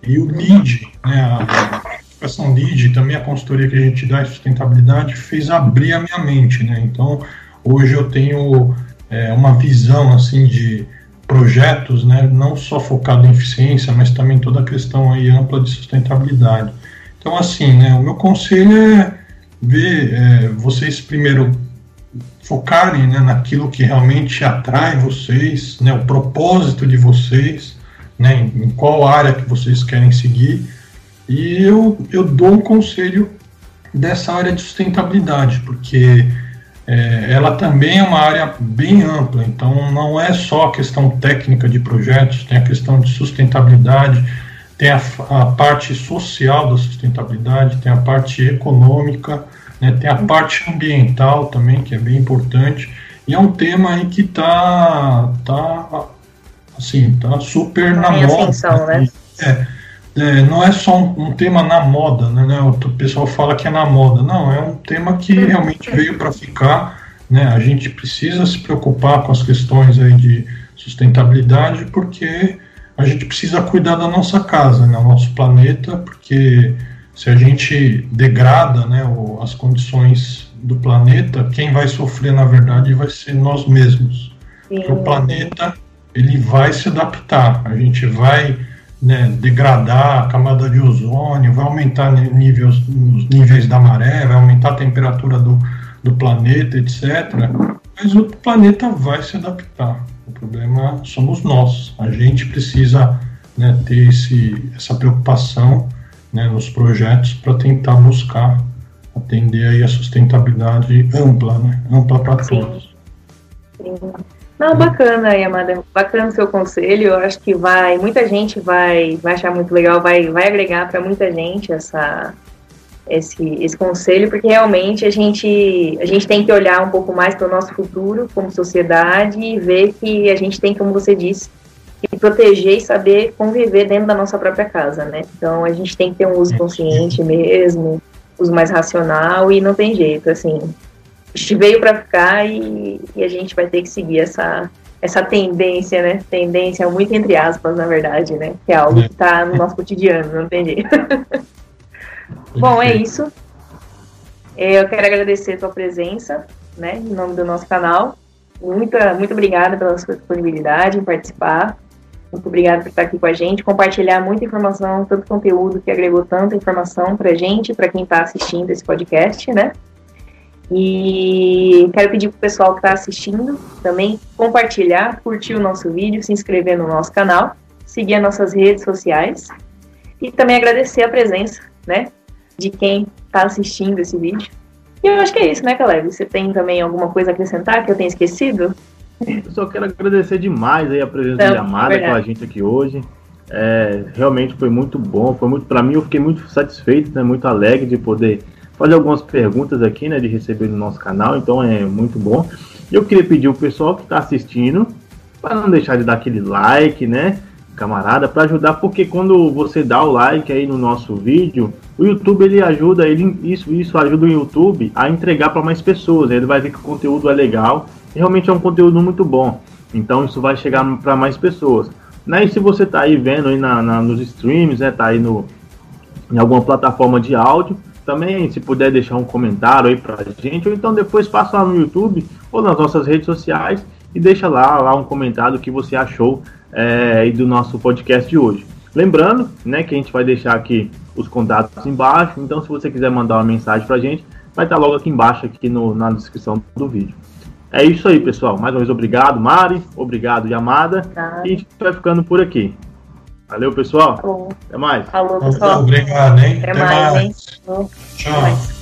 e o LEED, né, a educação LEED, também a consultoria que a gente dá em sustentabilidade, fez abrir a minha mente, né, então hoje eu tenho é, uma visão, assim, de projetos, né, não só focado em eficiência, mas também toda a questão aí ampla de sustentabilidade. Então, assim, né, o meu conselho é ver é, vocês primeiro focarem né, naquilo que realmente atrai vocês, né, o propósito de vocês, né, em, em qual área que vocês querem seguir. E eu, eu dou um conselho dessa área de sustentabilidade, porque é, ela também é uma área bem ampla, então não é só a questão técnica de projetos, tem a questão de sustentabilidade, tem a, a parte social da sustentabilidade, tem a parte econômica, né, tem a parte ambiental também, que é bem importante, e é um tema aí que está tá, assim, tá super na moda. Ascensão, né? É, é, não é só um, um, tema na moda, né, né? O pessoal fala que é na moda. Não, é um tema que realmente veio para ficar. Né? A gente precisa se preocupar com as questões aí de sustentabilidade, porque a gente precisa cuidar da nossa casa, né? O nosso planeta, porque se a gente degrada né, as condições do planeta, quem vai sofrer, na verdade, vai ser nós mesmos. Sim. Porque o planeta ele vai se adaptar, a gente vai né, degradar a camada de ozônio, vai aumentar níveis, os níveis da maré, vai aumentar a temperatura do, do planeta, etc. Mas o planeta vai se adaptar. O problema somos nós. A gente precisa né, ter esse, essa preocupação né, nos projetos para tentar buscar atender aí a sustentabilidade ampla, né, ampla para todos. Sim. Não, bacana, Yamada, bacana o seu conselho. Eu acho que vai, muita gente vai, vai achar muito legal, vai, vai agregar para muita gente essa, esse, esse conselho, porque realmente a gente, a gente tem que olhar um pouco mais para o nosso futuro como sociedade e ver que a gente tem, como você disse, e proteger e saber conviver dentro da nossa própria casa, né? Então a gente tem que ter um uso consciente mesmo, uso mais racional e não tem jeito, assim. A gente veio para ficar e, e, a gente vai ter que seguir essa, essa tendência, né? Tendência muito entre aspas, na verdade, né? Que é algo que está no nosso cotidiano, não tem jeito. Bom, é isso. Eu quero agradecer a tua presença, né? Em nome do nosso canal. Muito, muito obrigada pela sua disponibilidade em participar. Muito obrigada por estar aqui com a gente, compartilhar muita informação, tanto conteúdo que agregou tanta informação para a gente, para quem está assistindo esse podcast, né? E quero pedir para o pessoal que está assistindo também compartilhar, curtir o nosso vídeo, se inscrever no nosso canal, seguir as nossas redes sociais e também agradecer a presença, né, de quem está assistindo esse vídeo. E eu acho que é isso, né, Caleb? Você tem também alguma coisa a acrescentar que eu tenha esquecido? Eu só quero agradecer demais aí a presença então, de Amada com a gente aqui hoje. É, realmente foi muito bom, foi muito para mim eu fiquei muito satisfeito, né, muito alegre de poder fazer algumas perguntas aqui, né, de receber no nosso canal, então é muito bom. Eu queria pedir o pessoal que está assistindo para não deixar de dar aquele like, né? camarada, para ajudar, porque quando você dá o like aí no nosso vídeo, o YouTube ele ajuda, ele, isso, isso ajuda o YouTube a entregar para mais pessoas. Ele vai ver que o conteúdo é legal, realmente é um conteúdo muito bom. Então isso vai chegar para mais pessoas. Né? E se você está aí vendo aí na, na, nos streams, né? Tá aí no, em alguma plataforma de áudio, também se puder deixar um comentário aí pra gente, ou então depois passa lá no YouTube ou nas nossas redes sociais e deixa lá, lá um comentário que você achou é, do nosso podcast de hoje. Lembrando, né, que a gente vai deixar aqui os contatos embaixo, então se você quiser mandar uma mensagem pra gente, vai estar logo aqui embaixo, aqui no, na descrição do vídeo. É isso aí, pessoal. Mais uma vez, obrigado, Mari. Obrigado, Yamada. Tá. E a gente vai ficando por aqui. Valeu, pessoal. Até mais. Falou, pessoal. Obrigado, hein? Até, Até mais, mais. Hein? Tchau. Até mais.